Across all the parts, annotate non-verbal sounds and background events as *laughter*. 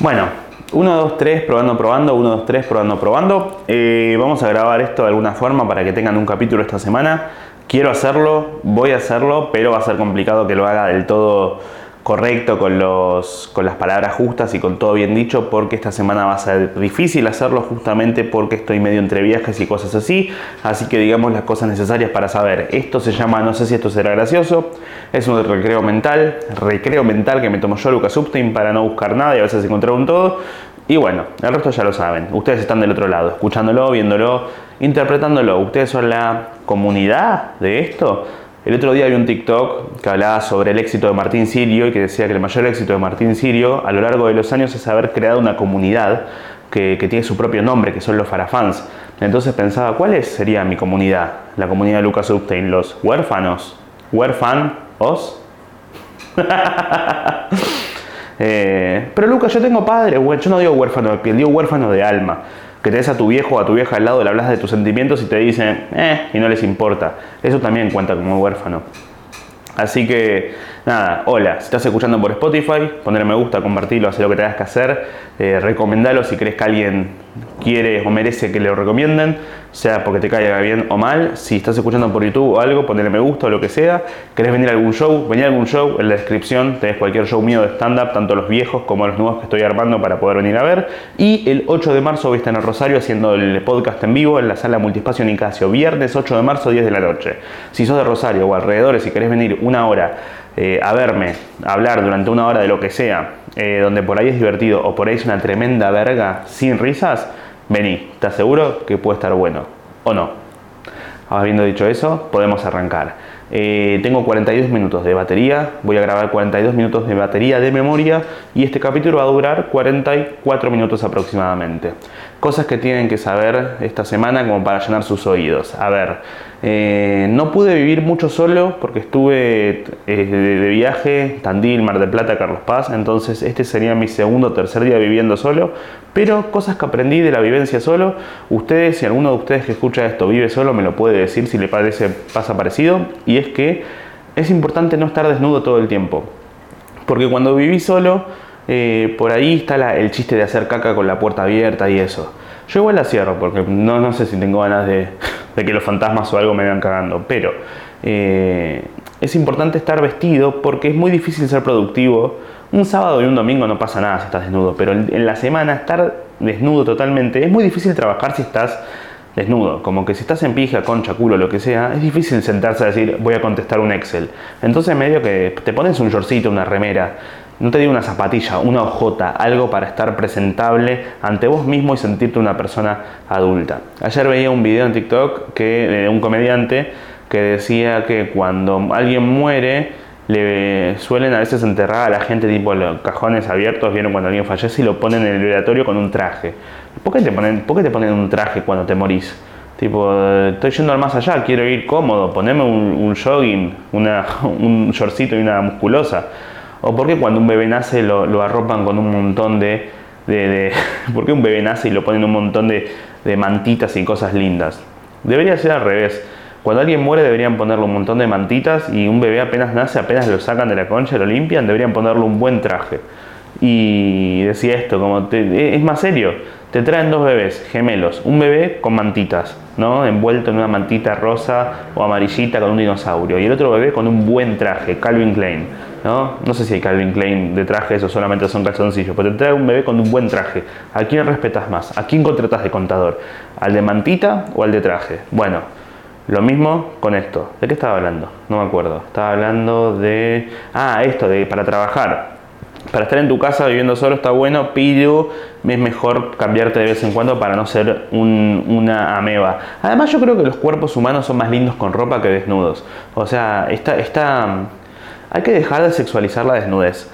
Bueno, 1, 2, 3, probando, probando, 1, 2, 3, probando, probando. Eh, vamos a grabar esto de alguna forma para que tengan un capítulo esta semana. Quiero hacerlo, voy a hacerlo, pero va a ser complicado que lo haga del todo correcto, con, los, con las palabras justas y con todo bien dicho, porque esta semana va a ser difícil hacerlo justamente porque estoy medio entre viajes y cosas así. Así que digamos las cosas necesarias para saber. Esto se llama, no sé si esto será gracioso, es un recreo mental, recreo mental que me tomo yo, Lucas Upstein, para no buscar nada y a veces encontrar un todo. Y bueno, el resto ya lo saben. Ustedes están del otro lado, escuchándolo, viéndolo, interpretándolo. Ustedes son la comunidad de esto. El otro día vi un TikTok que hablaba sobre el éxito de Martín Sirio y que decía que el mayor éxito de Martín Sirio a lo largo de los años es haber creado una comunidad que, tiene su propio nombre, que son los farafans. Entonces pensaba, ¿cuál sería mi comunidad? La comunidad de Lucas Upstein, los huérfanos. ¿Huérfanos? *laughs* eh, pero Lucas, yo tengo padre, yo no digo huérfano, digo huérfano de alma que tenés a tu viejo o a tu vieja al lado, le hablas de tus sentimientos y te dicen, eh, y no les importa. Eso también cuenta como huérfano. Así que nada, hola, si estás escuchando por Spotify, poner me gusta, compartirlo, hacer lo que tengas que hacer, eh, recomendalo si crees que alguien quiere o merece que le lo recomienden, sea porque te caiga bien o mal. Si estás escuchando por YouTube o algo, ponle me gusta o lo que sea. ¿Querés venir a algún show? Vení a algún show. En la descripción tenés cualquier show mío de stand-up, tanto los viejos como los nuevos que estoy armando para poder venir a ver. Y el 8 de marzo voy a estar en Rosario haciendo el podcast en vivo en la sala Multispacio Nicasio. Viernes 8 de marzo, 10 de la noche. Si sos de Rosario o alrededores y querés venir una hora eh, a verme, hablar durante una hora de lo que sea, eh, donde por ahí es divertido o por ahí es una tremenda verga sin risas, vení, te aseguro que puede estar bueno. ¿O no? Habiendo dicho eso, podemos arrancar. Eh, tengo 42 minutos de batería, voy a grabar 42 minutos de batería de memoria y este capítulo va a durar 44 minutos aproximadamente. Cosas que tienen que saber esta semana como para llenar sus oídos. A ver, eh, no pude vivir mucho solo porque estuve eh, de, viaje, Tandil, Mar del Plata, Carlos Paz, entonces este sería mi segundo o tercer día viviendo solo, pero cosas que aprendí de la vivencia solo, ustedes, si alguno de ustedes que escucha esto vive solo, me lo puede decir si le parece, pasa parecido, y es que es importante no estar desnudo todo el tiempo, porque cuando viví solo, eh, por ahí está el chiste de hacer caca con la puerta abierta y eso. Yo igual la cierro porque no, no sé si tengo ganas de, que los fantasmas o algo me vean cagando, pero eh, es importante estar vestido porque es muy difícil ser productivo. Un sábado y un domingo no pasa nada si estás desnudo, pero en la semana estar desnudo totalmente es muy difícil trabajar si estás desnudo. Como que si estás en pija, concha, culo, lo que sea, es difícil sentarse a decir voy a contestar un Excel. Entonces medio que te pones un shortcito, una remera, no te digo una zapatilla, una hojota, algo para estar presentable ante vos mismo y sentirte una persona adulta. Ayer veía un video en TikTok que, de un comediante que decía que cuando alguien muere, le suelen a veces enterrar a la gente tipo los cajones abiertos, vieron cuando alguien fallece y lo ponen en el violatorio con un traje. ¿Por qué te ponen, por qué te ponen un traje cuando te morís? Tipo, estoy yendo al más allá, quiero ir cómodo, poneme un, jogging, una, *laughs* un shortcito y una musculosa. ¿O por qué cuando un bebé nace lo, arropan con un montón de, de, *laughs* ¿Por qué un bebé nace y lo ponen un montón de, mantitas y cosas lindas? Debería ser al revés. Cuando alguien muere deberían ponerle un montón de mantitas y un bebé apenas nace, apenas lo sacan de la concha, lo limpian, deberían ponerle un buen traje. Y decía esto, como es más serio, te traen dos bebés gemelos, un bebé con mantitas, ¿no? envuelto en una mantita rosa o amarillita con un dinosaurio, y el otro bebé con un buen traje, Calvin Klein. ¿No? no sé si hay Calvin Klein de traje, eso solamente son calzoncillos, pero te trae un bebé con un buen traje. ¿A quién respetas más? ¿A quién contratas de contador? ¿Al de mantita o al de traje? Bueno, lo mismo con esto. ¿De qué estaba hablando? No me acuerdo. Estaba hablando de... Ah, esto, de para trabajar para estar en tu casa viviendo solo está bueno, pero es mejor cambiarte de vez en cuando para no ser una ameba. Además yo creo que los cuerpos humanos son más lindos con ropa que desnudos. O sea, está, hay que dejar de sexualizar la desnudez.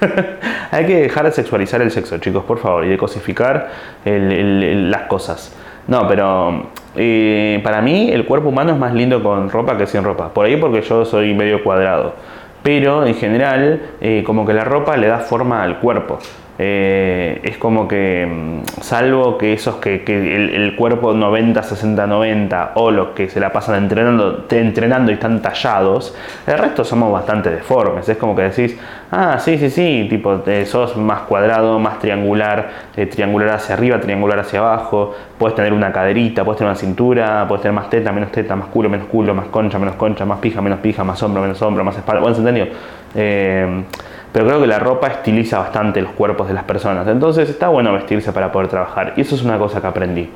*laughs* hay que dejar de sexualizar el sexo, chicos, por favor, y de cosificar las cosas. No, pero eh, para mí el cuerpo humano es más lindo con ropa que sin ropa. Por ahí porque yo soy medio cuadrado pero en general eh, como que la ropa le da forma al cuerpo. Eh, es como que, mm, salvo que esos que, el, cuerpo 90, 60, 90 o los que se la pasan entrenando, entrenando y están tallados, el resto somos bastante deformes. Es como que decís, ah, sí, sí, sí, tipo, eh, sos más cuadrado, más triangular, eh, triangular hacia arriba, triangular hacia abajo, puedes tener una caderita, puedes tener una cintura, puedes tener más teta, menos teta, más culo, menos culo, más concha, menos concha, más pija, menos pija, más hombro, menos hombro, más espalda, bueno, ¿se entendió? Eh, pero creo que la ropa estiliza bastante los cuerpos de las personas. Entonces está bueno vestirse para poder trabajar. Y eso es una cosa que aprendí.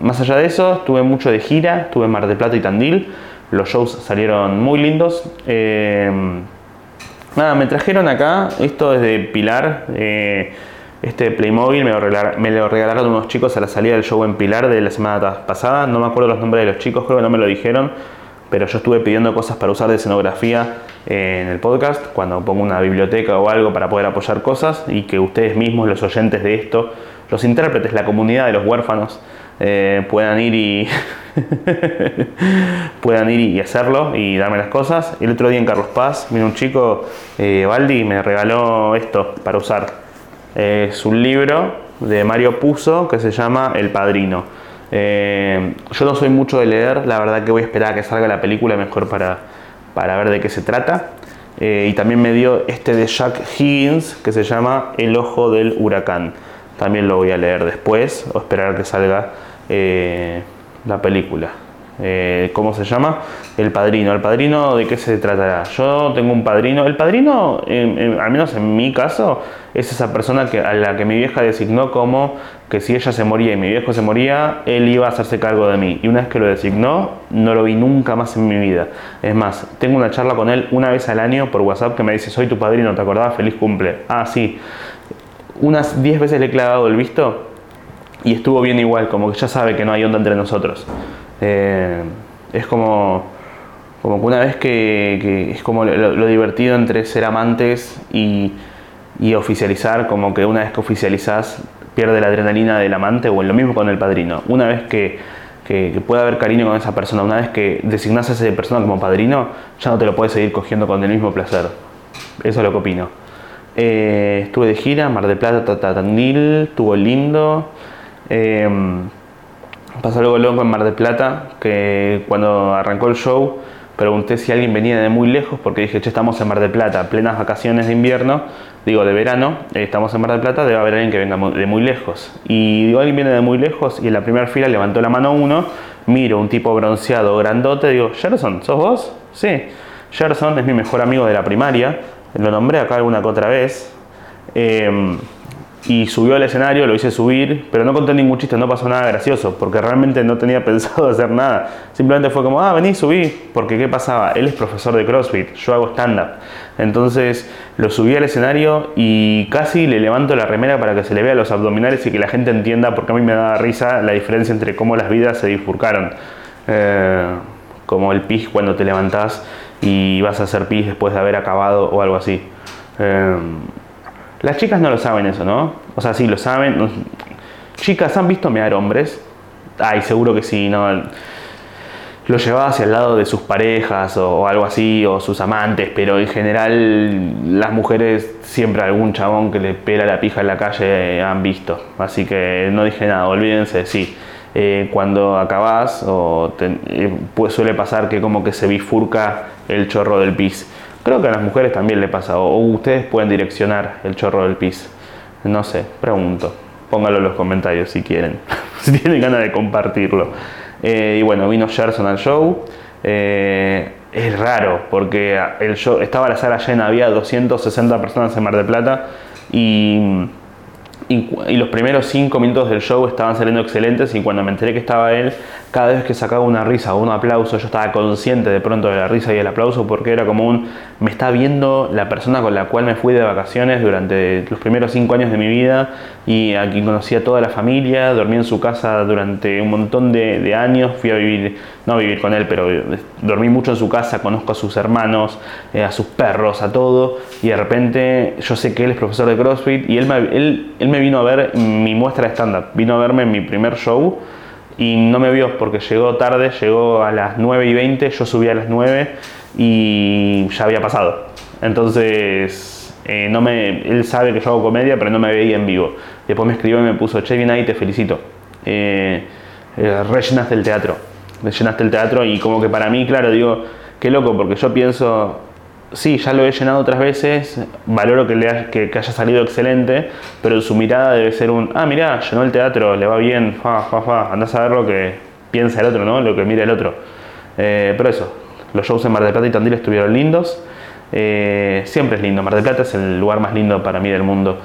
más allá de eso, estuve mucho de gira, estuve en Mar del Plata y Tandil. Los shows salieron muy lindos. Nada, me trajeron acá, esto es de Pilar, eh, este Playmobil me lo, regalaron, me lo, regalaron, unos chicos a la salida del show en Pilar de la semana pasada, no me acuerdo los nombres de los chicos, creo que no me lo dijeron, pero yo estuve pidiendo cosas para usar de escenografía eh, en el podcast, cuando pongo una biblioteca o algo para poder apoyar cosas y que ustedes mismos, los oyentes de esto, los intérpretes, la comunidad de los huérfanos, eh, puedan ir y *laughs* puedan ir y hacerlo y darme las cosas. El otro día en Carlos Paz vino un chico, eh, Baldi, me regaló esto para usar. es un libro de Mario Puzo que se llama El Padrino. Eh, yo no soy mucho de leer, la verdad que voy a esperar a que salga la película mejor para, para ver de qué se trata. y también me dio este de Jack Higgins que se llama El Ojo del Huracán. También lo voy a leer después o esperar a que salga eh, la película. Eh, ¿Cómo se llama? El Padrino. ¿El Padrino de qué se tratará? Yo tengo un padrino. El Padrino, al menos en mi caso, es esa persona que, a la que mi vieja designó como que si ella se moría y mi viejo se moría, él iba a hacerse cargo de mí. Y una vez que lo designó, no lo vi nunca más en mi vida. Es más, tengo una charla con él una vez al año por WhatsApp que me dice, soy tu padrino, ¿te acordás? Feliz cumple. Ah, sí unas 10 veces le he clavado el visto y estuvo bien igual, como que ya sabe que no hay onda entre nosotros. Eh, es como, como que una vez que, es como lo, divertido entre ser amantes y, oficializar, como que una vez que oficializás pierde la adrenalina del amante o lo mismo con el padrino. Una vez que, que, pueda haber cariño con esa persona, una vez que designás a esa persona como padrino, ya no te lo puedes seguir cogiendo con el mismo placer. Eso es lo que opino. Eh, estuve de gira, Mar del Plata, Tandil, estuvo lindo. Eh, pasó algo loco en Mar del Plata, que cuando arrancó el show pregunté si alguien venía de muy lejos, porque dije, che, estamos en Mar del Plata, plenas vacaciones de invierno, digo, de verano, eh, estamos en Mar del Plata, debe haber alguien que venga de muy lejos. Y digo, alguien viene de muy lejos, y en la primera fila levantó la mano uno, miro un tipo bronceado, grandote, digo, Gerson, ¿sos vos? Sí, Gerson es mi mejor amigo de la primaria, lo nombré acá alguna que otra vez. Eh, y subió al escenario, lo hice subir, pero no conté ningún chiste, no pasó nada gracioso, porque realmente no tenía *laughs* pensado hacer nada. Simplemente fue como, ah, vení, subí, porque ¿qué pasaba? Él es profesor de CrossFit, yo hago stand-up. Entonces lo subí al escenario y casi le levanto la remera para que se le vea los abdominales y que la gente entienda, porque a mí me daba risa la diferencia entre cómo las vidas se bifurcaron. Eh, como el pis cuando te levantás y vas a hacer pis después de haber acabado o algo así. Em, las chicas no lo saben eso, ¿no? O sea, sí lo saben. Chicas, ¿han visto mear hombres? Ay, seguro que sí, ¿no? Lo llevaba hacia el lado de sus parejas o, algo así, o sus amantes, pero en general las mujeres siempre algún chabón que le pela la pija en la calle han visto. Así que no dije nada, olvídense, sí. Eh, cuando acabas, o eh, pues suele pasar que como que se bifurca el chorro del pis. Creo que a las mujeres también le pasa, o, ustedes pueden direccionar el chorro del pis. No sé, pregunto. Póngalo en los comentarios si quieren, *laughs* si tienen ganas de compartirlo. Eh, y bueno, vino Gerson al show. es raro porque el show, estaba la sala llena, había 260 personas en Mar del Plata y y, los primeros cinco minutos del show estaban saliendo excelentes y cuando me enteré que estaba él, cada vez que sacaba una risa o un aplauso, yo estaba consciente de pronto de la risa y el aplauso porque era como un, me está viendo la persona con la cual me fui de vacaciones durante los primeros cinco años de mi vida y a quien conocí toda la familia, dormí en su casa durante un montón de, años, fui a vivir, no a vivir con él, pero dormí mucho en su casa, conozco a sus hermanos, eh, a sus perros, a todo y de repente yo sé que él es profesor de CrossFit y él él, él me vino a ver mi muestra de stand-up, vino a verme en mi primer show y no me vio porque llegó tarde, llegó a las 9 y 20, yo subí a las 9 y ya había pasado. Entonces, eh, no me, él sabe que yo hago comedia, pero no me veía en vivo. Después me escribió y me puso, che, bien ahí, te felicito. Eh, eh, el teatro, rellenaste el teatro y como que para mí, claro, digo, qué loco, porque yo pienso, sí, ya lo he llenado otras veces, valoro que, le que, haya salido excelente, pero su mirada debe ser un, ah, mirá, llenó el teatro, le va bien, fa, fa, fa, andás a ver lo que piensa el otro, ¿no? Lo que mira el otro. Eh, pero eso, los shows en Mar del Plata y Tandil estuvieron lindos. Eh, siempre es lindo, Mar del Plata es el lugar más lindo para mí del mundo.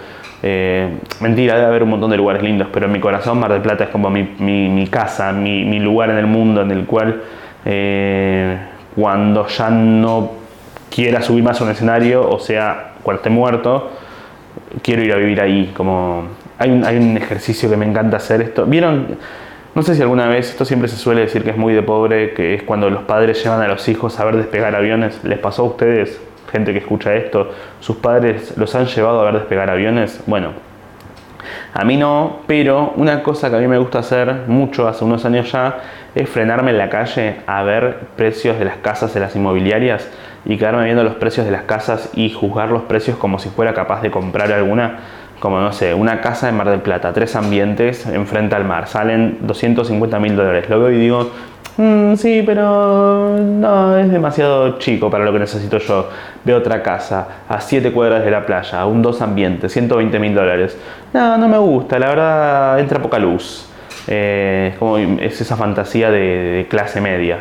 Eh, mentira, debe haber un montón de lugares lindos, pero en mi corazón Mar del Plata es como mi, casa, mi, lugar en el mundo en el cual cuando ya no quiera subir más a un escenario, o sea, cuando esté muerto, quiero ir a vivir ahí. Como hay un, hay un ejercicio que me encanta hacer esto. ¿Vieron? No sé si alguna vez, esto siempre se suele decir que es muy de pobre, que es cuando los padres llevan a los hijos a ver despegar aviones. ¿Les pasó a ustedes, gente que escucha esto, sus padres los han llevado a ver despegar aviones? Bueno, a mí no, pero una cosa que a mí me gusta hacer mucho hace unos años ya es frenarme en la calle a ver precios de las casas de las inmobiliarias y quedarme viendo los precios de las casas y juzgar los precios como si fuera capaz de comprar alguna como no sé, una casa en Mar del Plata, tres ambientes enfrente al mar, salen 250 mil dólares. Lo veo y digo, mm, sí, pero no, es demasiado chico para lo que necesito yo. Veo otra casa a 7 cuadras de la playa, un dos ambientes, 120 mil dólares. No, no me gusta, la verdad entra poca luz. Eh, es esa fantasía de, clase media.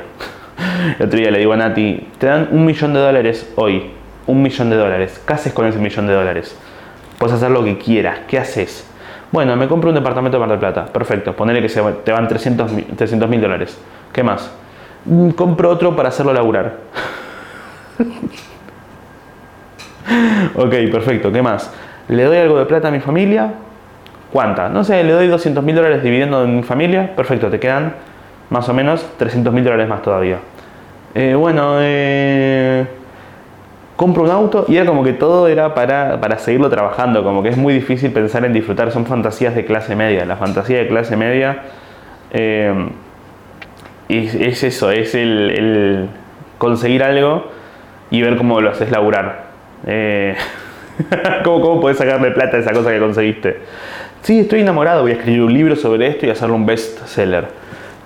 El otro día le digo a Nati, te dan un millón de dólares hoy, un millón de dólares, ¿qué haces con ese millón de dólares? Puedes hacer lo que quieras. ¿Qué haces? Bueno, me compro un departamento de Mar del Plata. Perfecto. Ponele que te van 300 mil dólares. ¿Qué más? Mm, compro otro para hacerlo laburar. *laughs* ok, perfecto. ¿Qué más? ¿Le doy algo de plata a mi familia? ¿Cuánta? No sé, le doy 200 mil dólares dividiendo en mi familia. Perfecto, te quedan más o menos 300 mil dólares más todavía. Eh, bueno, eh compro un auto y era como que todo era para, para, seguirlo trabajando, como que es muy difícil pensar en disfrutar, son fantasías de clase media. La fantasía de clase media eh, es, eso, es el, conseguir algo y ver cómo lo haces laburar. Eh, *laughs* ¿Cómo, ¿Cómo podés sacarle plata a esa cosa que conseguiste? Sí, estoy enamorado, voy a escribir un libro sobre esto y hacerlo un bestseller.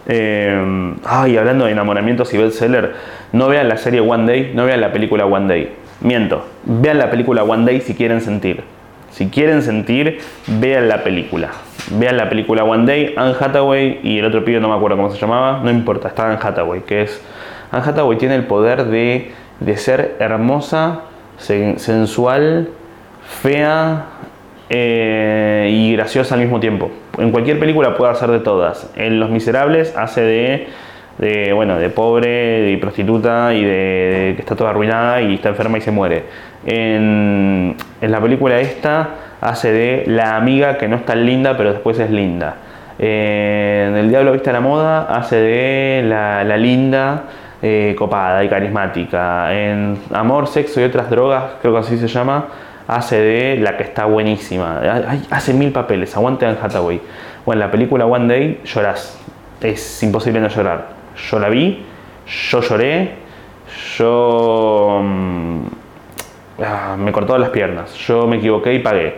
Eh, ay, hablando de enamoramientos y bestseller, no vean la serie One Day, no vean la película One Day Miento, vean la película One Day si quieren sentir. Si quieren sentir, vean la película. Vean la película One Day, Anne Hathaway y el otro pibe no me acuerdo cómo se llamaba, no importa, está Anne Hathaway, que es... Anne Hathaway tiene el poder de, ser hermosa, sensual, fea eh, y graciosa al mismo tiempo. En cualquier película puede hacer de todas. En Los Miserables hace de de, bueno, de pobre, de prostituta y de, que está toda arruinada y está enferma y se muere. En, la película esta hace de la amiga que no es tan linda pero después es linda. En El Diablo Vista a la Moda hace de la, linda, eh, copada y carismática. En Amor, Sexo y otras drogas, creo que así se llama, hace de la que está buenísima. Hace mil papeles, aguante en Hathaway. Bueno, en la película One Day llorás. Es imposible no llorar yo la vi, yo lloré, yo mm, ah, me cortó las piernas, yo me equivoqué y pagué.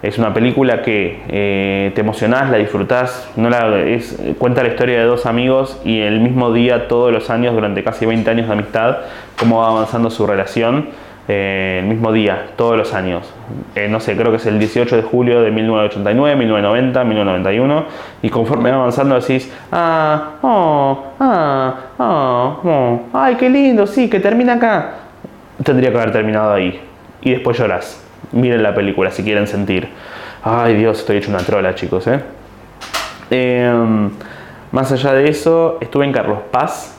Es una película que eh, te emocionás, la disfrutás, no la, es, cuenta la historia de dos amigos y el mismo día, todos los años, durante casi 20 años de amistad, cómo va avanzando su relación eh, el mismo día, todos los años. Eh, no sé, creo que es el 18 de julio de 1989, 1990, 1991, y conforme va avanzando decís, ah, oh, ah, oh, oh, ay, qué lindo, sí, que termina acá. Tendría que haber terminado ahí. Y después lloras. Miren la película si quieren sentir. Ay, Dios, estoy hecho una trola, chicos, ¿eh? Em, más allá de eso, estuve en Carlos Paz.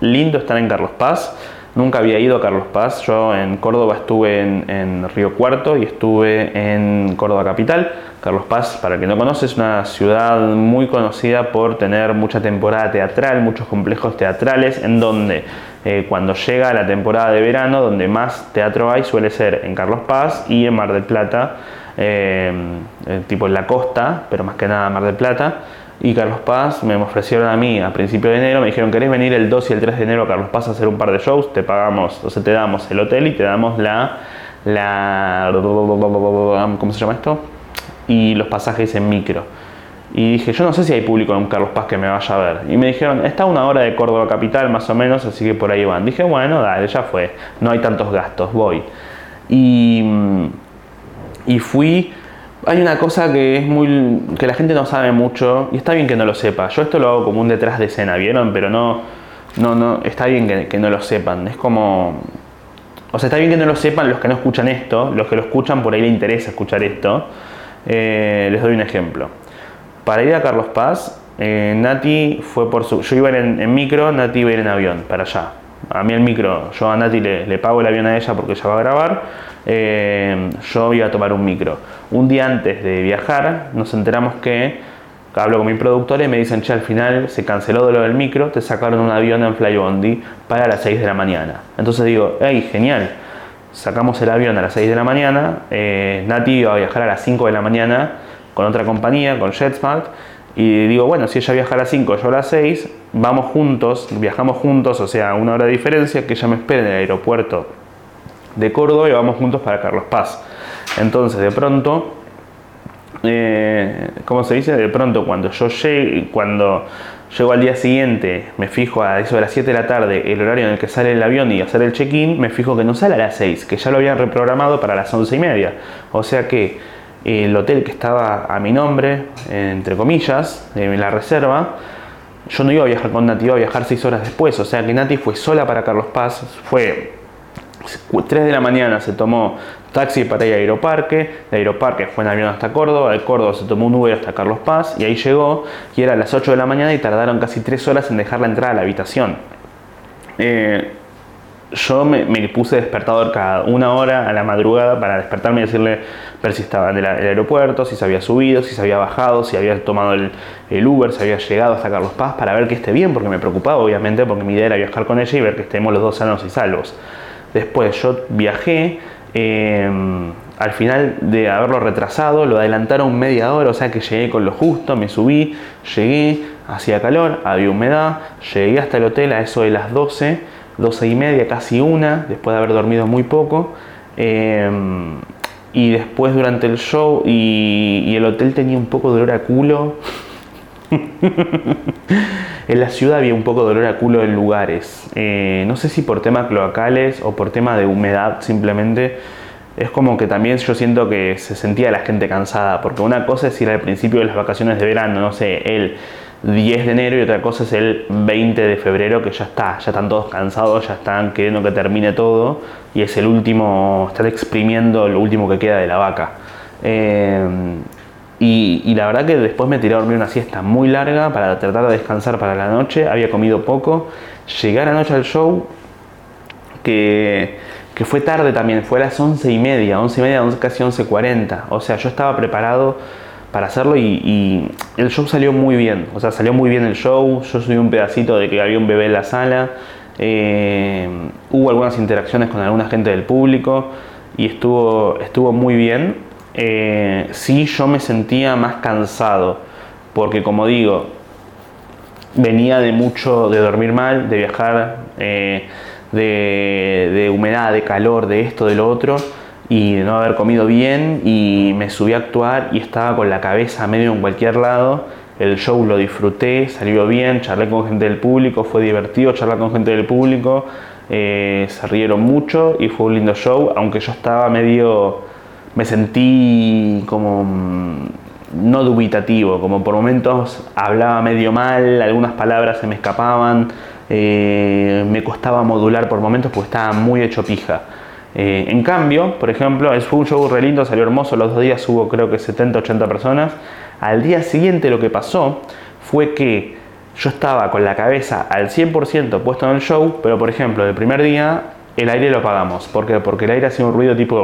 Lindo estar en Carlos Paz. Nunca había ido a Carlos Paz. Yo en Córdoba estuve en, Río Cuarto y estuve en Córdoba Capital. Carlos Paz, para el que no conoce, es una ciudad muy conocida por tener mucha temporada teatral, muchos complejos teatrales, en donde eh, cuando llega la temporada de verano, donde más teatro hay, suele ser en Carlos Paz y en Mar del Plata, eh, eh, tipo en la costa, pero más que nada Mar del Plata y Carlos Paz me ofrecieron a mí a principio de enero, me dijeron, ¿querés venir el 2 y el 3 de enero a Carlos Paz a hacer un par de shows? Te pagamos, o sea, te damos el hotel y te damos la, la ¿cómo se llama esto? Y los pasajes en micro. Y dije, yo no sé si hay público en Carlos Paz que me vaya a ver. Y me dijeron, está una hora de Córdoba Capital más o menos, así que por ahí van. Dije, bueno, dale, ya fue. No hay tantos gastos, voy. Y, y fui... Hay una cosa que es muy que la gente no sabe mucho y está bien que no lo sepa. Yo esto lo hago como un detrás de escena, ¿vieron? Pero no, no, no, está bien que, no lo sepan. Es como, o sea, está bien que no lo sepan los que no escuchan esto, los que lo escuchan por ahí les interesa escuchar esto. Eh, les doy un ejemplo. Para ir a Carlos Paz, eh, Nati fue por su. Yo iba en, en, micro, Nati iba a ir en avión, para allá. A mí el micro, yo a Nati le, pago el avión a ella porque ella va a grabar. Eh, yo iba a tomar un micro. Un día antes de viajar, nos enteramos que. Hablo con mi productor y me dicen, che, al final se canceló de lo del micro, te sacaron un avión en Flybondi para las 6 de la mañana. Entonces digo, hey, genial, sacamos el avión a las 6 de la mañana, eh, Nati iba a viajar a las 5 de la mañana con otra compañía, con JetSmart, y digo, bueno, si ella viaja a las 5, yo a las 6, vamos juntos, viajamos juntos, o sea, una hora de diferencia, que ella me espere en el aeropuerto de Córdoba y vamos juntos para Carlos Paz. Entonces, de pronto, eh, ¿cómo se dice? De pronto, cuando yo llegue, cuando Llego al día siguiente, me fijo a eso de las 7 de la tarde, el horario en el que sale el avión y hacer el check-in, me fijo que no sale a las 6, que ya lo habían reprogramado para las 11 y media. O sea que el hotel que estaba a mi nombre, entre comillas, en la reserva, yo no iba a viajar con Nati, iba a viajar 6 horas después. O sea que Nati fue sola para Carlos Paz, fue 3 de la mañana se tomó taxi para ir a Aeroparque, de Aeroparque fue en avión hasta Córdoba, de Córdoba se tomó un Uber hasta Carlos Paz y ahí llegó y era a las 8 de la mañana y tardaron casi 3 horas en dejarla entrar a la habitación. Eh, yo me, puse despertador cada una hora a la madrugada para despertarme y decirle ver si estaba en el, aeropuerto, si se había subido, si se había bajado, si había tomado el, el, Uber, si había llegado hasta Carlos Paz para ver que esté bien, porque me preocupaba obviamente, porque mi idea era viajar con ella y ver que estemos los dos sanos y salvos. Después yo viajé, em, al final de haberlo retrasado, lo adelantaron media hora, o sea que llegué con lo justo, me subí, llegué, hacía calor, había humedad, llegué hasta el hotel a eso de las 12, 12 y media, casi una, después de haber dormido muy poco. Em, y después durante el show y, y el hotel tenía un poco de olor a culo. *laughs* en la ciudad había un poco de dolor a culo en lugares. Eh, no sé si por temas cloacales o por tema de humedad simplemente. Es como que también yo siento que se sentía la gente cansada, porque una cosa es ir al principio de las vacaciones de verano, no sé, el 10 de enero y otra cosa es el 20 de febrero que ya está, ya están todos cansados, ya están queriendo que termine todo y es el último, están exprimiendo lo último que queda de la vaca. Eh, y, la verdad que después me tiré a dormir una siesta muy larga para tratar de descansar para la noche. Había comido poco. Llegué a la noche al show, que, que fue tarde también, fue a las once y media, once y media, casi 11.40. O sea, yo estaba preparado para hacerlo y, el show salió muy bien. O sea, salió muy bien el show. Yo subí un pedacito de que había un bebé en la sala. Eh, hubo algunas interacciones con alguna gente del público y estuvo, estuvo muy bien eh, sí yo me sentía más cansado, porque como digo, venía de mucho, de dormir mal, de viajar, eh, de, humedad, de calor, de esto, de lo otro, y de no haber comido bien, y me subí a actuar y estaba con la cabeza medio en cualquier lado. El show lo disfruté, salió bien, charlé con gente del público, fue divertido charlar con gente del público, eh, se rieron mucho y fue un lindo show, aunque yo estaba medio me sentí como mm, no dubitativo, como por momentos hablaba medio mal, algunas palabras se me escapaban, eh, me costaba modular por momentos porque estaba muy hecho pija. Eh, en cambio, por ejemplo, fue un show re lindo, salió hermoso, los dos días hubo creo que 70, 80 personas. Al día siguiente lo que pasó fue que yo estaba con la cabeza al 100% puesto en el show, pero por ejemplo, el primer día el aire lo apagamos. ¿Por qué? Porque el aire hacía un ruido tipo...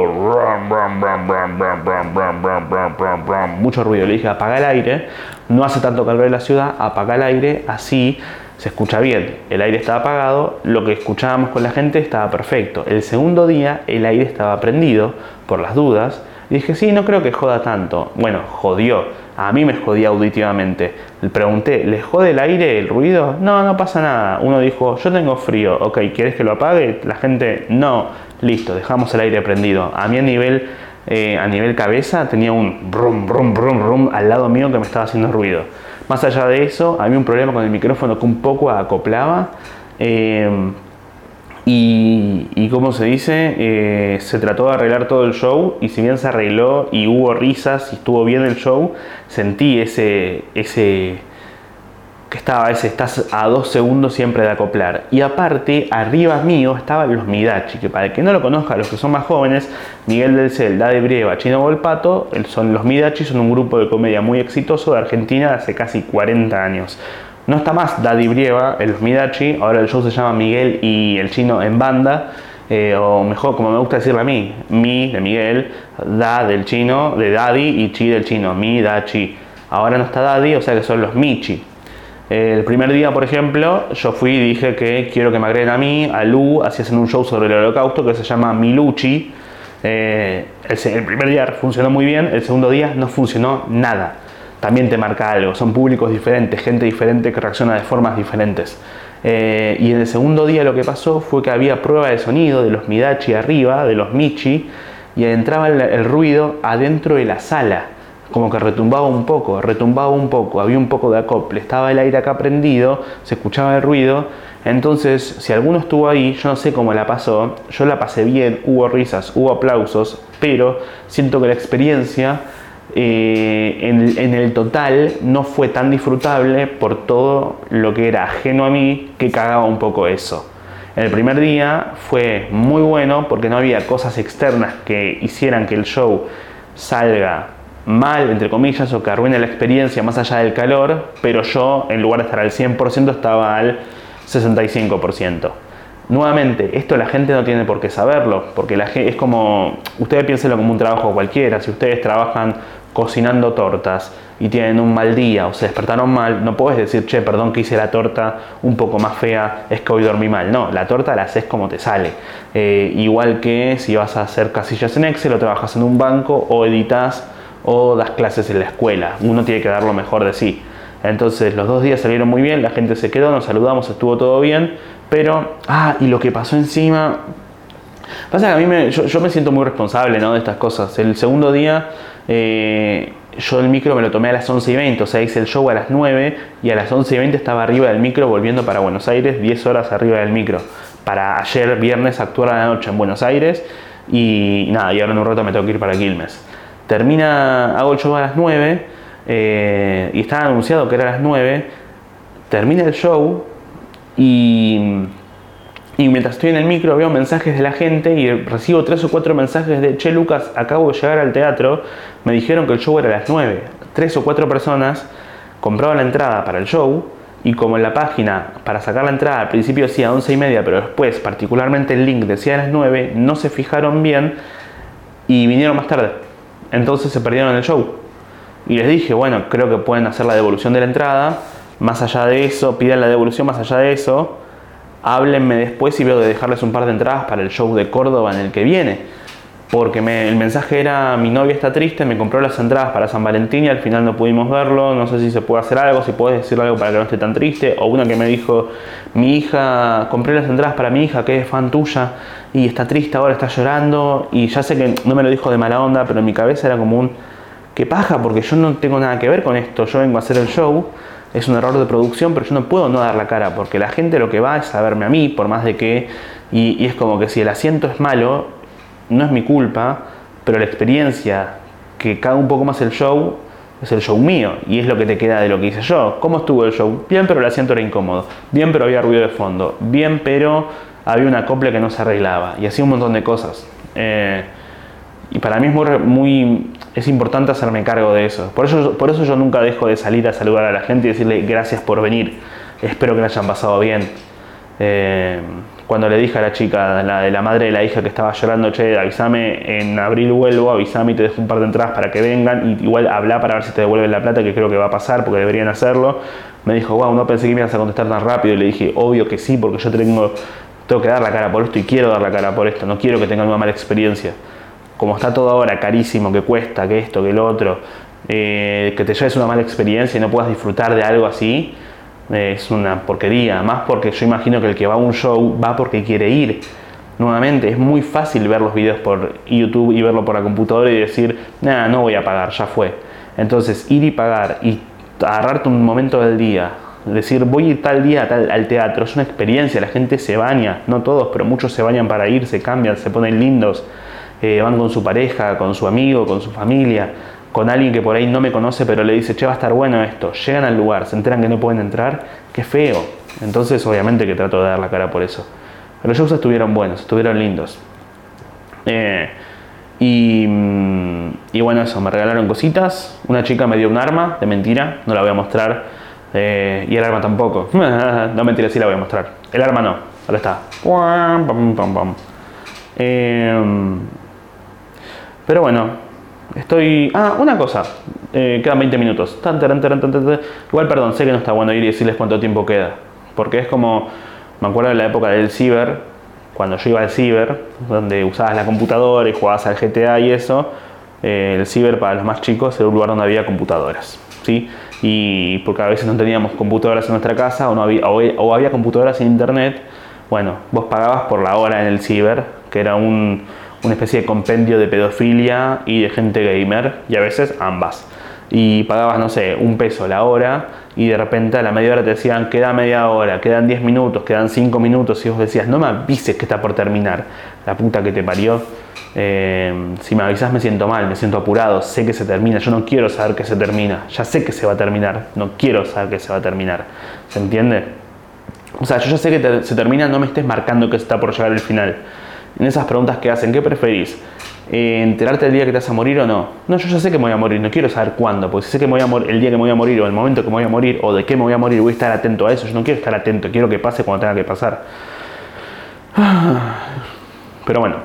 Mucho ruido. Le dije, apaga el aire. No hace tanto calor en la ciudad, apaga el aire. Así se escucha bien. El aire estaba apagado. Lo que escuchábamos con la gente estaba perfecto. El segundo día el aire estaba prendido por las dudas. Dije, sí, no creo que joda tanto. Bueno, jodió a mí me jodía auditivamente. Le pregunté, ¿les jode el aire, el ruido? No, no pasa nada. Uno dijo, yo tengo frío, ok, ¿quieres que lo apague? La gente, no, listo, dejamos el aire prendido. A mí a nivel eh, a nivel cabeza, tenía un brum, brum, brum, brum al lado mío que me estaba haciendo ruido. Más allá de eso, había un problema con el micrófono que un poco acoplaba. Eh, y, como se dice, eh, se trató de arreglar todo el show y si bien se arregló y hubo risas y estuvo bien el show, sentí ese, ese que estaba ese, estás a dos segundos siempre de acoplar. Y aparte, arriba mío estaban los Midachi, que para el que no lo conozca, los que son más jóvenes, Miguel del Cel, Dade Brieva, Chino Volpato, son los Midachi, son un grupo de comedia muy exitoso de Argentina de hace casi 40 años. No está más Daddy Brieva los Midachi, ahora el show se llama Miguel y el chino en banda, eh, o mejor, como me gusta decirle a mí, mi de Miguel, da del chino, de Daddy y chi del chino, mi, da, chi. Ahora no está Daddy, o sea que son los Michi. El primer día, por ejemplo, yo fui y dije que quiero que me agreguen a mí, a Lu, así hacen un show sobre el holocausto que se llama Miluchi. Eh, el, primer día funcionó muy bien, el segundo día no funcionó nada. También te marca algo, son públicos diferentes, gente diferente que reacciona de formas diferentes. Eh, y en el segundo día lo que pasó fue que había prueba de sonido de los Midachi arriba, de los Michi, y entraba el ruido adentro de la sala como que retumbaba un poco, retumbaba un poco, había un poco de acople, estaba el aire acá prendido, se escuchaba el ruido, entonces si alguno estuvo ahí, yo no sé cómo la pasó, yo la pasé bien, hubo risas, hubo aplausos, pero siento que la experiencia eh, en, en, el total no fue tan disfrutable por todo lo que era ajeno a mí que cagaba un poco eso. El primer día fue muy bueno porque no había cosas externas que hicieran que el show salga mal, entre comillas, o que arruine la experiencia más allá del calor, pero yo, en lugar de estar al 100%, estaba al 65%. Nuevamente, esto la gente no tiene por qué saberlo, porque la gente, es como, ustedes piénsenlo como un trabajo cualquiera, si ustedes trabajan cocinando tortas y tienen un mal día o se despertaron mal, no puedes decir, che, perdón que hice la torta un poco más fea, es que hoy dormí mal. No, la torta la haces como te sale. Eh, igual que si vas a hacer casillas en Excel o trabajas en un banco o editas o das clases en la escuela. Uno tiene que dar lo mejor de sí. Entonces los dos días salieron muy bien, la gente se quedó, nos saludamos, estuvo todo bien, pero, ah, y lo que pasó encima, pasa que a mí me, yo, me siento muy responsable ¿no? de estas cosas. El segundo día eh, yo el micro me lo tomé a las 11 y 20, o sea, hice el show a las 9 y a las 11 y 20 estaba arriba del micro volviendo para Buenos Aires, 10 horas arriba del micro, para ayer viernes actuar a la noche en Buenos Aires y nada, y ahora en un rato me tengo que ir para Quilmes. Termina, hago el show a las 9 eh, y estaba anunciado que era a las 9. Termina el show y, y mientras estoy en el micro veo mensajes de la gente y recibo tres o cuatro mensajes de Che Lucas, acabo de llegar al teatro, me dijeron que el show era a las 9. Tres o cuatro personas compraban la entrada para el show y como en la página para sacar la entrada al principio decía 11 y media, pero después particularmente el link decía a las 9, no se fijaron bien y vinieron más tarde entonces se perdieron el show. Y les dije, bueno, creo que pueden hacer la devolución de la entrada. Más allá de eso, pidan la devolución más allá de eso. Háblenme después y veo de dejarles un par de entradas para el show de Córdoba en el que viene. Porque el mensaje era, mi novia está triste, me compró las entradas para San Valentín y al final no pudimos verlo. No sé si se puede hacer algo, si puedes decir algo para que no esté tan triste. O una que me dijo, mi hija, compré las entradas para mi hija que es fan tuya y está triste ahora, está llorando y ya sé que no me lo dijo de mala onda, pero en mi cabeza era como un que paja porque yo no tengo nada que ver con esto, yo vengo a hacer el show, es un error de producción, pero yo no puedo no dar la cara porque la gente lo que va es a verme a mí, por más de que, y, es como que si el asiento es malo, no es mi culpa, pero la experiencia que caga un poco más el show es el show mío y es lo que te queda de lo que hice yo. ¿Cómo estuvo el show? Bien, pero el asiento era incómodo. Bien, pero había ruido de fondo. Bien, pero había una copla que no se arreglaba y así un montón de cosas. Eh, y para mí es muy, es importante hacerme cargo de eso. Por eso, por eso yo nunca dejo de salir a saludar a la gente y decirle gracias por venir. Espero que la hayan pasado bien. Eh, cuando le dije a la chica, la de la madre de la hija que estaba llorando, che, avísame, en abril vuelvo, avísame y te dejo un par de entradas para que vengan, y igual habla para ver si te devuelven la plata, que creo que va a pasar, porque deberían hacerlo. Me dijo, wow, no pensé que me ibas a contestar tan rápido, y le dije, obvio que sí, porque yo tengo tengo que dar la cara por esto y quiero dar la cara por esto, no quiero que tengan una mala experiencia. Como está todo ahora carísimo, que cuesta, que esto, que lo otro, eh, que te lleves una mala experiencia y no puedas disfrutar de algo así, eh, es una porquería. Más porque yo imagino que el que va a un show va porque quiere ir. Nuevamente, es muy fácil ver los videos por YouTube y verlo por la computadora y decir, nada, no voy a pagar, ya fue. Entonces, ir y pagar y agarrarte un momento del día, decir, voy a ir tal día al teatro, es una experiencia, la gente se baña, no todos, pero muchos se bañan para ir, se cambian, se ponen lindos, eh, van con su pareja, con su amigo, con su familia, con alguien que por ahí no me conoce, pero le dice, che, va a estar bueno esto, llegan al lugar, se enteran que no pueden entrar, qué feo. Entonces, obviamente que trato de dar la cara por eso. Pero los shows estuvieron buenos, estuvieron lindos. Eh, y, mm, y, bueno, eso, me regalaron cositas. Una chica me dio un arma, de mentira, no la voy a mostrar. Eh, y el arma tampoco. *laughs* no mentira, sí la voy a mostrar. El arma no, ahora está. Pero bueno, estoy. Ah, una cosa. quedan 20 minutos. Igual, perdón, sé que no está bueno ir y decirles cuánto tiempo queda. Porque es como me acuerdo de la época del ciber, cuando yo iba al ciber, donde usabas la computadora y jugabas al GTA y eso, eh, el ciber para los más chicos era un lugar donde había computadoras. ¿sí? Y porque a veces no teníamos computadoras en nuestra casa o, no había, o, había computadoras en internet, bueno, vos pagabas por la hora en el ciber, que era un, una especie de compendio de pedofilia y de gente gamer, y a veces ambas. Y pagabas, no sé, un peso la hora y de repente a la media hora te decían queda media hora, quedan 10 minutos, quedan 5 minutos y vos decías no me avises que está por terminar, la puta que te parió. Eh, si me avisas me siento mal, me siento apurado, sé que se termina, yo no quiero saber que se termina, ya sé que se va a terminar, no quiero saber que se va a terminar, ¿se entiende? O sea, yo ya sé que se termina, no me estés marcando que está por llegar el final. En esas preguntas que hacen, ¿qué preferís? Eh, enterarte el día que te vas a morir o no. No, yo ya sé que me voy a morir, no quiero saber cuándo, porque si sé que me voy a morir, el día que me voy a morir o el momento que me voy a morir o de qué me voy a morir, voy a estar atento a eso. Yo no quiero estar atento, quiero que pase cuando tenga que pasar. *sighs* Pero bueno,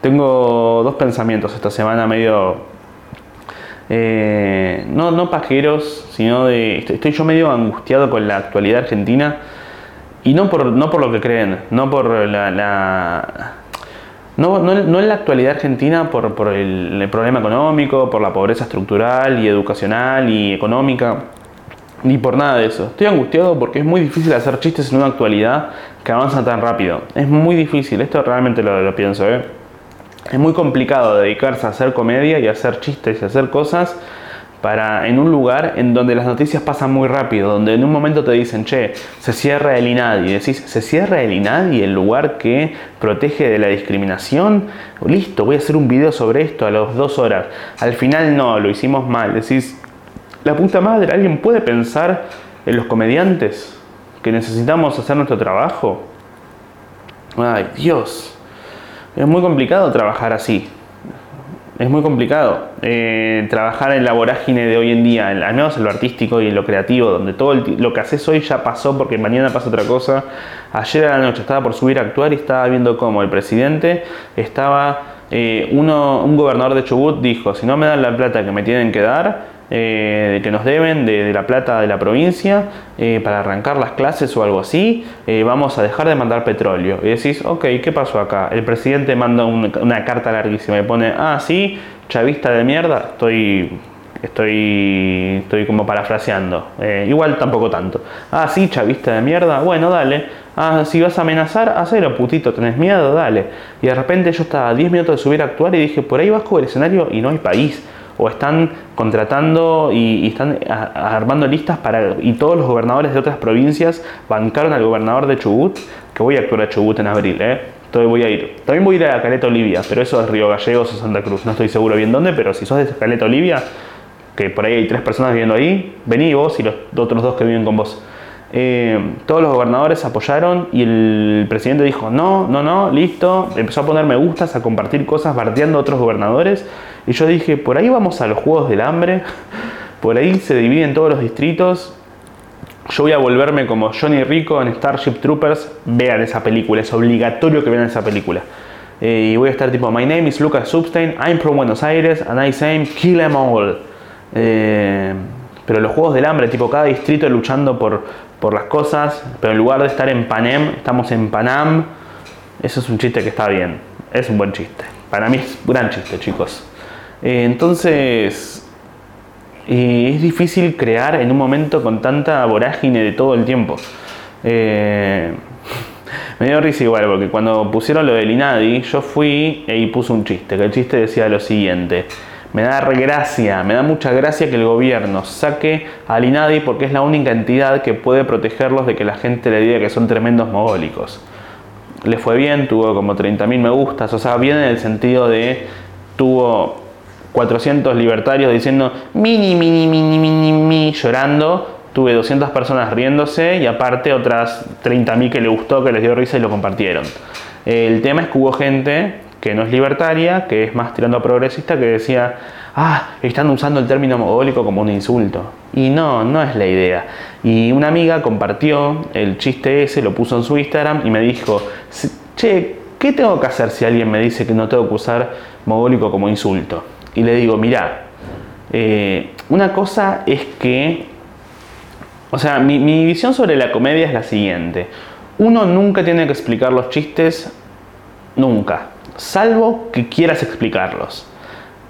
tengo dos pensamientos esta semana medio... Eh, no, no pajeros, sino de... Estoy yo medio angustiado con la actualidad argentina y no por, no por lo que creen, no por la no, no, en la actualidad argentina por, el, problema económico, por la pobreza estructural y educacional y económica, ni por nada de eso. Estoy angustiado porque es muy difícil hacer chistes en una actualidad que avanza tan rápido. Es muy difícil, esto realmente lo, lo pienso. ¿eh? Es muy complicado dedicarse a hacer comedia y hacer chistes y hacer cosas para en un lugar en donde las noticias pasan muy rápido, donde en un momento te dicen, che, se cierra el INADI, decís, se cierra el INADI, el lugar que protege de la discriminación, listo, voy a hacer un video sobre esto a las dos horas, al final no, lo hicimos mal, decís, la puta madre, ¿alguien puede pensar en los comediantes que necesitamos hacer nuestro trabajo? Ay, Dios, es muy complicado trabajar así es muy complicado eh, trabajar en la vorágine de hoy en día, al menos en lo artístico y en lo creativo, donde todo lo que haces hoy ya pasó porque mañana pasa otra cosa. Ayer a la noche estaba por subir a actuar y estaba viendo cómo el presidente estaba, eh, uno, un gobernador de Chubut dijo, si no me dan la plata que me tienen que dar, eh, que nos deben de, la plata de la provincia eh, para arrancar las clases o algo así, eh, vamos a dejar de mandar petróleo. Y decís, ok, ¿qué pasó acá? El presidente manda una, carta larguísima y pone, ah, sí, chavista de mierda, estoy Estoy, estoy como parafraseando. igual tampoco tanto. Ah, sí, chavista de mierda. Bueno, dale. Ah, si vas a amenazar, hacelo, putito. ¿Tenés miedo? Dale. Y de repente yo estaba a 10 minutos de subir a actuar y dije, por ahí bajo el escenario y no hay país o están contratando y, están armando listas para y todos los gobernadores de otras provincias bancaron al gobernador de Chubut, que voy a actuar a Chubut en abril, ¿eh? Entonces voy a ir. También voy a ir a Caleta Olivia, pero eso es Río Gallegos o Santa Cruz, no estoy seguro bien dónde, pero si sos de Caleta Olivia, que por ahí hay tres personas viviendo ahí, vení vos y los otros dos que viven con vos. Eh, todos los gobernadores apoyaron y el presidente dijo no, no, no, listo, empezó a poner me gustas, a compartir cosas, bardeando a otros gobernadores y yo dije, por ahí vamos a los Juegos del Hambre, por ahí se dividen todos los distritos, yo voy a volverme como Johnny Rico en Starship Troopers, vean esa película, es obligatorio que vean esa película. Eh, y voy a estar tipo, my name is Lucas Substein, I'm from Buenos Aires, and I say kill em all. Eh, pero los Juegos del Hambre, tipo cada distrito luchando por, por las cosas, pero en lugar de estar en Panem, estamos en Panam. Eso es un chiste que está bien, es un buen chiste. Para mí es un gran chiste, chicos. Eh, entonces, eh, es difícil crear en un momento con tanta vorágine de todo el tiempo. Eh, *laughs* Me dio risa igual, porque cuando pusieron lo del INADI, yo fui y puse un chiste, que el chiste decía lo siguiente. Me da gracia, me da mucha gracia que el gobierno saque al INADI porque es la única entidad que puede protegerlos de que la gente le diga que son tremendos mogólicos. Le fue bien, tuvo como 30.000 me gustas, o sea, bien en el sentido de tuvo 400 libertarios diciendo mini, mini, mini, mini, mini, llorando. Tuve 200 personas riéndose y aparte otras 30.000 que le gustó, que les dio risa y lo compartieron. El tema es que hubo gente que no es libertaria, que es más tirando a progresista, que decía, ah, están usando el término mogólico como un insulto. Y no, no es la idea. Y una amiga compartió el chiste ese, lo puso en su Instagram y me dijo, che, ¿qué tengo que hacer si alguien me dice que no tengo que usar mogólico como insulto? Y le digo, mirá, eh, una cosa es que, o sea, mi, mi visión sobre la comedia es la siguiente. Uno nunca tiene que explicar los chistes, nunca salvo que quieras explicarlos.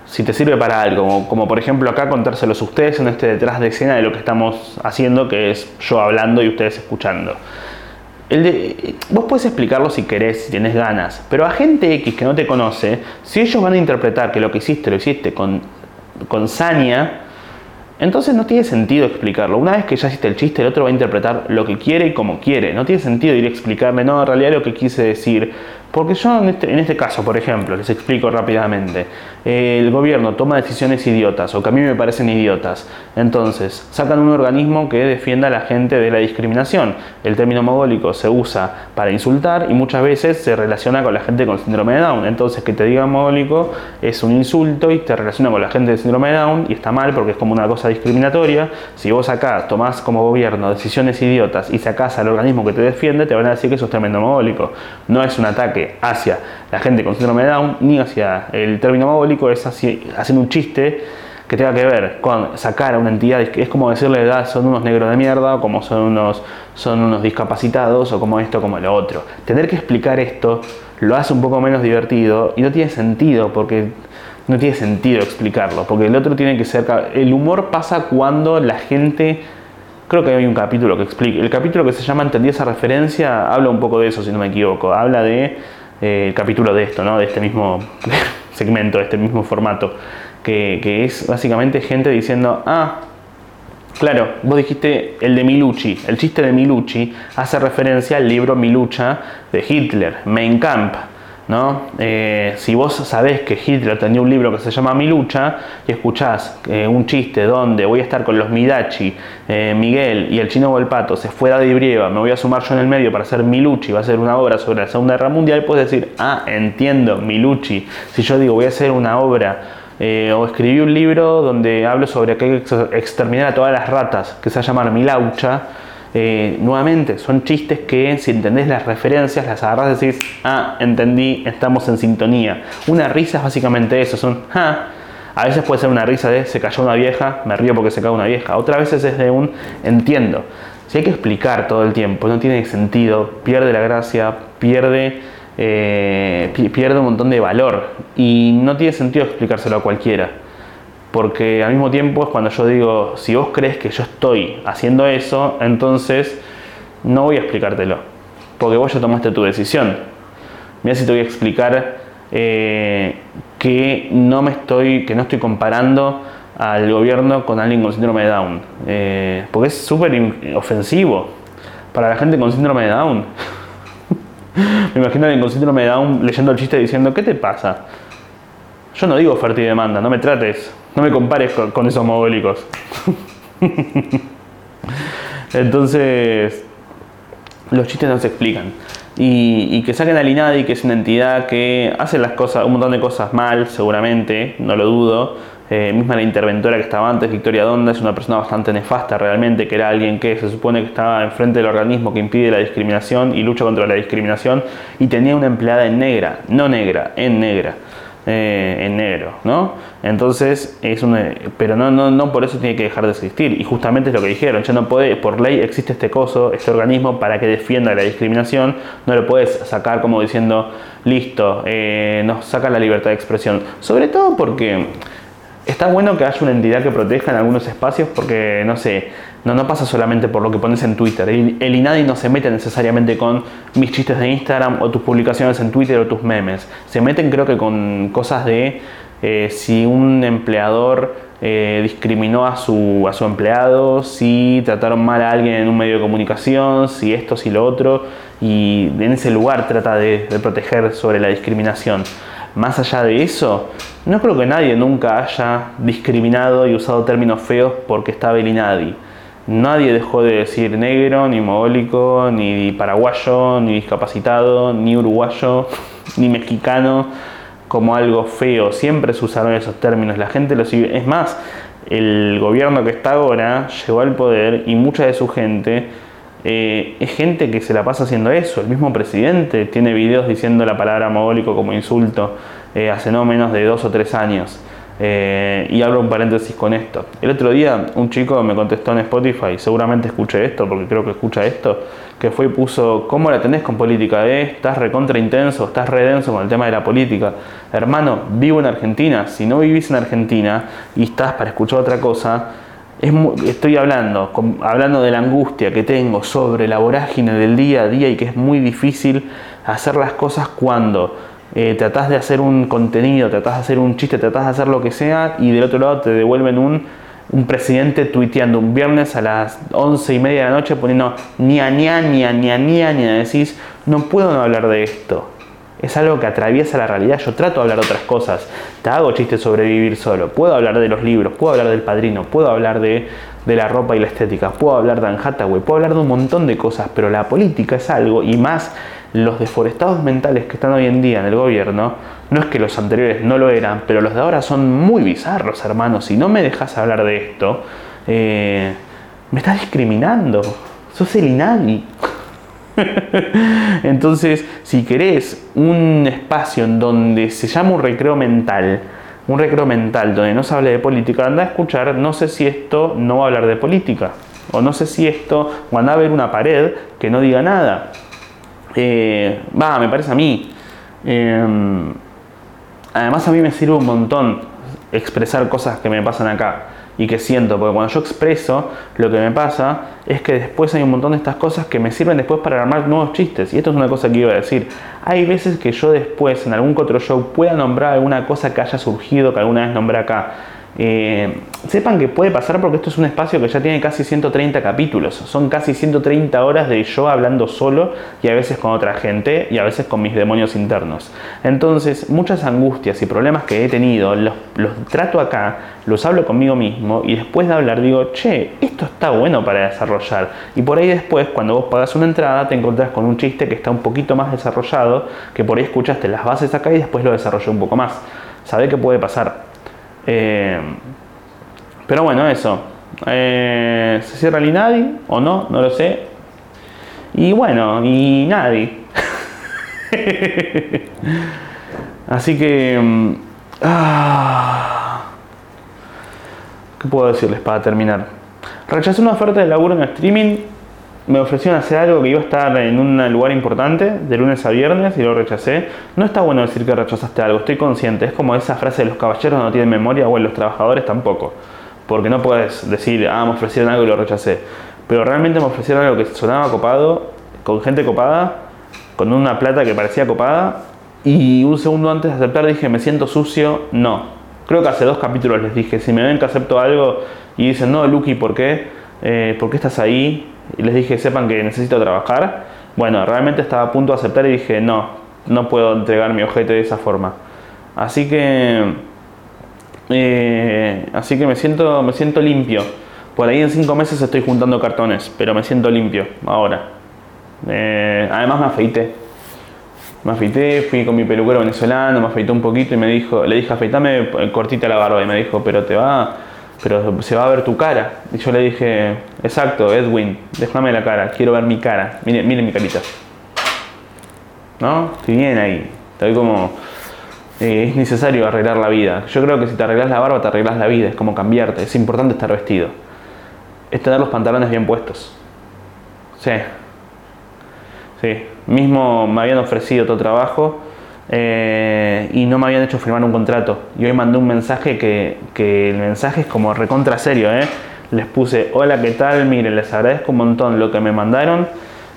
Si te sirve para algo, como, por ejemplo acá contárselos ustedes en este detrás de escena de lo que estamos haciendo, que es yo hablando y ustedes escuchando. El vos puedes explicarlo si querés, si tienes ganas, pero a gente X que no te conoce, si ellos van a interpretar que lo que hiciste lo hiciste con, con saña, entonces no tiene sentido explicarlo. Una vez que ya hiciste el chiste, el otro va a interpretar lo que quiere y como quiere. No tiene sentido ir a explicarme, no, en realidad lo que quise decir porque yo en este, en este, caso, por ejemplo, les explico rápidamente, el gobierno toma decisiones idiotas o que a mí me parecen idiotas. Entonces, sacan un organismo que defienda a la gente de la discriminación. El término mogólico se usa para insultar y muchas veces se relaciona con la gente con síndrome de Down. Entonces, que te diga mogólico es un insulto y te relaciona con la gente de síndrome de Down y está mal porque es como una cosa discriminatoria. Si vos acá tomás como gobierno decisiones idiotas y sacás al organismo que te defiende, te van a decir que eso es tremendo mogólico. No es un ataque hacia la gente con síndrome de Down ni hacia el término mogólico, es haciendo un chiste que tenga que ver con sacar a una entidad, es como decirle, ah, son unos negros de mierda, o como son unos, son unos discapacitados, o como esto, como lo otro. Tener que explicar esto lo hace un poco menos divertido y no tiene sentido, porque no tiene sentido explicarlo, porque el otro tiene que ser... El humor pasa cuando la gente Creo que hay un capítulo que explica. El capítulo que se llama Entendí esa referencia habla un poco de eso, si no me equivoco. Habla de eh, el capítulo de esto, ¿no? De este mismo *laughs* segmento, de este mismo formato. Que, es básicamente gente diciendo, ah, Claro, vos dijiste el de Milucci. El chiste de Milucci hace referencia al libro Milucha de Hitler, Mein Kampf. ¿No? Eh, si vos sabés que Hitler tenía un libro que se llama Mi lucha y escuchás eh, un chiste donde voy a estar con los Midachi, eh, Miguel y el chino Volpato, se fue de Brieva, me voy a sumar yo en el medio para hacer Miluchi, va a ser una obra sobre la Segunda Guerra Mundial, puedes decir, ah, entiendo, Miluchi. Si yo digo voy a hacer una obra o escribí un libro donde hablo sobre que hay que exterminar a todas las ratas, que se va a llamar Milaucha, eh, nuevamente, son chistes que si entendés las referencias, las agarrás y decís, ah, entendí, estamos en sintonía. Una risa es básicamente eso, son, ah, a veces puede ser una risa de se cayó una vieja, me río porque se cae una vieja. Otras veces es de un entiendo. Si hay que explicar todo el tiempo, no tiene sentido, pierde la gracia, pierde, eh, pierde un montón de valor y no tiene sentido explicárselo a cualquiera. Porque al mismo tiempo es cuando yo digo, si vos crees que yo estoy haciendo eso, entonces no voy a explicártelo. Porque vos ya tomaste tu decisión. Mira si te voy a explicar eh, que no me estoy, que no estoy comparando al gobierno con alguien con síndrome de Down. Eh, porque es súper ofensivo para la gente con síndrome de Down. *laughs* me imagino a alguien con síndrome de Down leyendo el chiste diciendo, ¿qué te pasa? Yo no digo oferta y demanda, no me trates no me compares con, esos mogólicos. *laughs* Entonces, los chistes no se explican. Y, que saquen a Linadi, que es una entidad que hace las cosas, un montón de cosas mal, seguramente, no lo dudo. Eh, misma la interventora que estaba antes, Victoria Donda, es una persona bastante nefasta realmente, que era alguien que se supone que estaba enfrente del organismo que impide la discriminación y lucha contra la discriminación, y tenía una empleada en negra, no negra, en negra. Eh, en negro, ¿no? Entonces, es un, pero no, no, no por eso tiene que dejar de existir. Y justamente es lo que dijeron, ya no puede, por ley existe este coso, este organismo para que defienda la discriminación, no lo puedes sacar como diciendo, listo, eh, nos saca la libertad de expresión. Sobre todo porque está bueno que haya una entidad que proteja en algunos espacios porque, no sé, no, no pasa solamente por lo que pones en Twitter. El, INADI no se mete necesariamente con mis chistes de Instagram o tus publicaciones en Twitter o tus memes. Se meten creo que con cosas de eh, si un empleador eh, discriminó a su, a su empleado, si trataron mal a alguien en un medio de comunicación, si esto, si lo otro, y en ese lugar trata de, de proteger sobre la discriminación. Más allá de eso, no creo que nadie nunca haya discriminado y usado términos feos porque estaba el INADI. Nadie dejó de decir negro, ni mogólico, ni paraguayo, ni discapacitado, ni uruguayo, *laughs* ni mexicano como algo feo. Siempre se usaron esos términos. La gente lo sigue. Es más, el gobierno que está ahora llegó al poder y mucha de su gente eh, es gente que se la pasa haciendo eso. El mismo presidente tiene videos diciendo la palabra mogólico como insulto eh, hace no menos de dos o tres años. Eh, y abro un paréntesis con esto. El otro día un chico me contestó en Spotify, seguramente escuché esto, porque creo que escucha esto, que fue y puso, ¿cómo la tenés con política? Eh? Estás recontra intenso, estás redenso con el tema de la política. Hermano, vivo en Argentina. Si no vivís en Argentina y estás para escuchar otra cosa, es estoy hablando, hablando de la angustia que tengo sobre la vorágine del día a día y que es muy difícil hacer las cosas cuando eh, tratás de hacer un contenido, tratás de hacer un chiste, tratás de hacer lo que sea y del otro lado te devuelven un, un presidente tuiteando un viernes a las once y media de la noche poniendo ni a ni a ni a decís, no puedo no hablar de esto. Es algo que atraviesa la realidad. Yo trato de hablar de otras cosas. Te hago chistes sobre vivir solo. Puedo hablar de los libros. Puedo hablar del padrino. Puedo hablar de, de la ropa y la estética. Puedo hablar de Anne Hathaway. Puedo hablar de un montón de cosas. Pero la política es algo. Y más los deforestados mentales que están hoy en día en el gobierno, no es que los anteriores no lo eran, pero los de ahora son muy bizarros, hermanos. Si no me dejas hablar de esto, eh, me estás discriminando. Sos el INADI. *laughs* Entonces, si querés un espacio en donde se llama un recreo mental, un recreo mental donde no se hable de política, anda a escuchar, no sé si esto no va a hablar de política, o no sé si esto, cuando va a haber una pared que no diga nada. Eh, va, me parece a mí. Em, además a mí me sirve un montón expresar cosas que me pasan acá y que siento, porque cuando yo expreso lo que me pasa es que después hay un montón de estas cosas que me sirven después para armar nuevos chistes. Y esto es una cosa que iba a decir. Hay veces que yo después en algún otro show pueda nombrar alguna cosa que haya surgido, que alguna vez nombré acá eh, sepan que puede pasar porque esto es un espacio que ya tiene casi 130 capítulos. Son casi 130 horas de yo hablando solo y a veces con otra gente y a veces con mis demonios internos. Entonces, muchas angustias y problemas que he tenido los, trato acá, los hablo conmigo mismo y después de hablar digo, che, esto está bueno para desarrollar. Y por ahí después, cuando vos pagas una entrada, te encontrás con un chiste que está un poquito más desarrollado, que por ahí escuchaste las bases acá y después lo desarrollé un poco más. ¿Sabe qué puede pasar? Eh, pero bueno, eso. Eh, ¿Se cierra el INADI o no? No lo sé. Y bueno, y nadie. *laughs* Así que... Mm, ah, ¿Qué puedo decirles para terminar? Rechacé una oferta de laburo en streaming me ofrecieron hacer algo que iba a estar en un lugar importante de lunes a viernes y lo rechacé. No está bueno decir que rechazaste algo, estoy consciente. Es como esa frase de los caballeros no tienen memoria, o los trabajadores tampoco. Porque no puedes decir, ah, me ofrecieron algo y lo rechacé. Pero realmente me ofrecieron algo que sonaba copado, con gente copada, con una plata que parecía copada. Y un segundo antes de aceptar dije, me siento sucio, no. Creo que hace dos capítulos les dije, si me ven que acepto algo y dicen, no, Lucky, ¿por qué? Eh, ¿Por qué estás ahí? Y les dije, sepan que necesito trabajar, bueno, realmente estaba a punto de aceptar y dije, no, no puedo entregar mi objeto de esa forma. Así que, eh, así que me siento, me siento limpio. Por ahí en cinco meses estoy juntando cartones, pero me siento limpio ahora. Eh, además me afeité. Me afeité, fui con mi peluquero venezolano, me afeité un poquito y me dijo, le dije, afeitame cortita la barba y me dijo, pero te va pero se va a ver tu cara. Y yo le dije, exacto, Edwin, déjame la cara, quiero ver mi cara, mire, mire mi carita. ¿No? Estoy bien ahí, estoy como... Eh, es necesario arreglar la vida. Yo creo que si te arreglas la barba, te arreglas la vida, es como cambiarte, es importante estar vestido. Es tener los pantalones bien puestos. Sí. Sí. Mismo me habían ofrecido otro trabajo eh, y no me habían hecho firmar un contrato. Y hoy mandé un mensaje que, el mensaje es como recontra serio, ¿eh? Les puse, hola, ¿qué tal? Miren, les agradezco un montón lo que me mandaron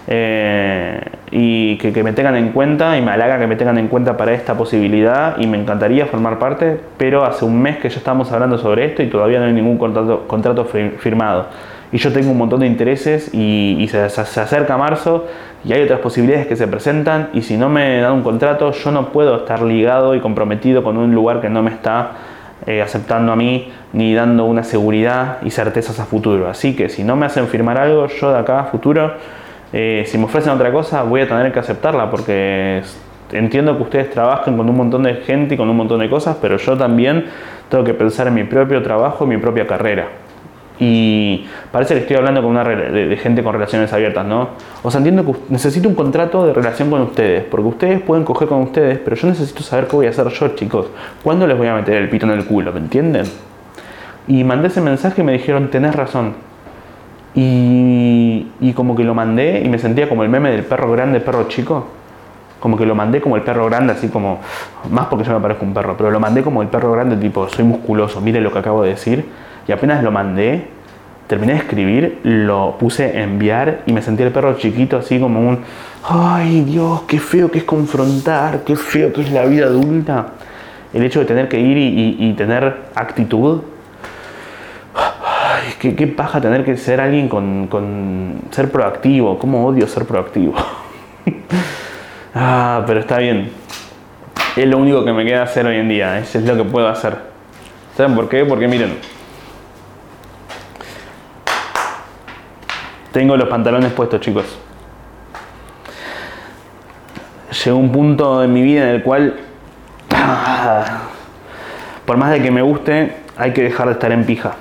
eh, y que, que, me tengan en cuenta y me halaga que me tengan en cuenta para esta posibilidad y me encantaría formar parte, pero hace un mes que ya estamos hablando sobre esto y todavía no hay ningún contrato, contrato firmado. Y yo tengo un montón de intereses y, y se, acerca marzo y hay otras posibilidades que se presentan y si no me dan un contrato yo no puedo estar ligado y comprometido con un lugar que no me está eh, aceptando a mí ni dando una seguridad y certezas a futuro. Así que si no me hacen firmar algo, yo de acá a futuro eh, si me ofrecen otra cosa, voy a tener que aceptarla porque entiendo que ustedes trabajan con un montón de gente y con un montón de cosas, pero yo también tengo que pensar en mi propio trabajo, en mi propia carrera. Y parece que estoy hablando con una de, gente con relaciones abiertas, ¿no? O sea, entiendo que necesito un contrato de relación con ustedes, porque ustedes pueden coger con ustedes, pero yo necesito saber qué voy a hacer yo, chicos. ¿Cuándo les voy a meter el pito en el culo? ¿Me entienden? Y mandé ese mensaje y me dijeron, tenés razón y, y, como que lo mandé y me sentía como el meme del perro grande, perro chico. Como que lo mandé como el perro grande, así como, más porque yo me parezco un perro, pero lo mandé como el perro grande, tipo, soy musculoso, mire lo que acabo de decir. Y apenas lo mandé, terminé de escribir, lo puse a enviar y me sentí el perro chiquito, así como un, ay Dios, qué feo que es confrontar, qué feo que es la vida adulta. El hecho de tener que ir y, tener actitud qué, qué, paja tener que ser alguien con, con ser proactivo. ¿Cómo odio ser proactivo? *laughs* ah, pero está bien. Es lo único que me queda hacer hoy en día. Eso es lo que puedo hacer. ¿Saben por qué? Porque miren. Tengo los pantalones puestos, chicos. Llegó un punto en mi vida en el cual, *clears throat* por más de que me guste, hay que dejar de estar en pija.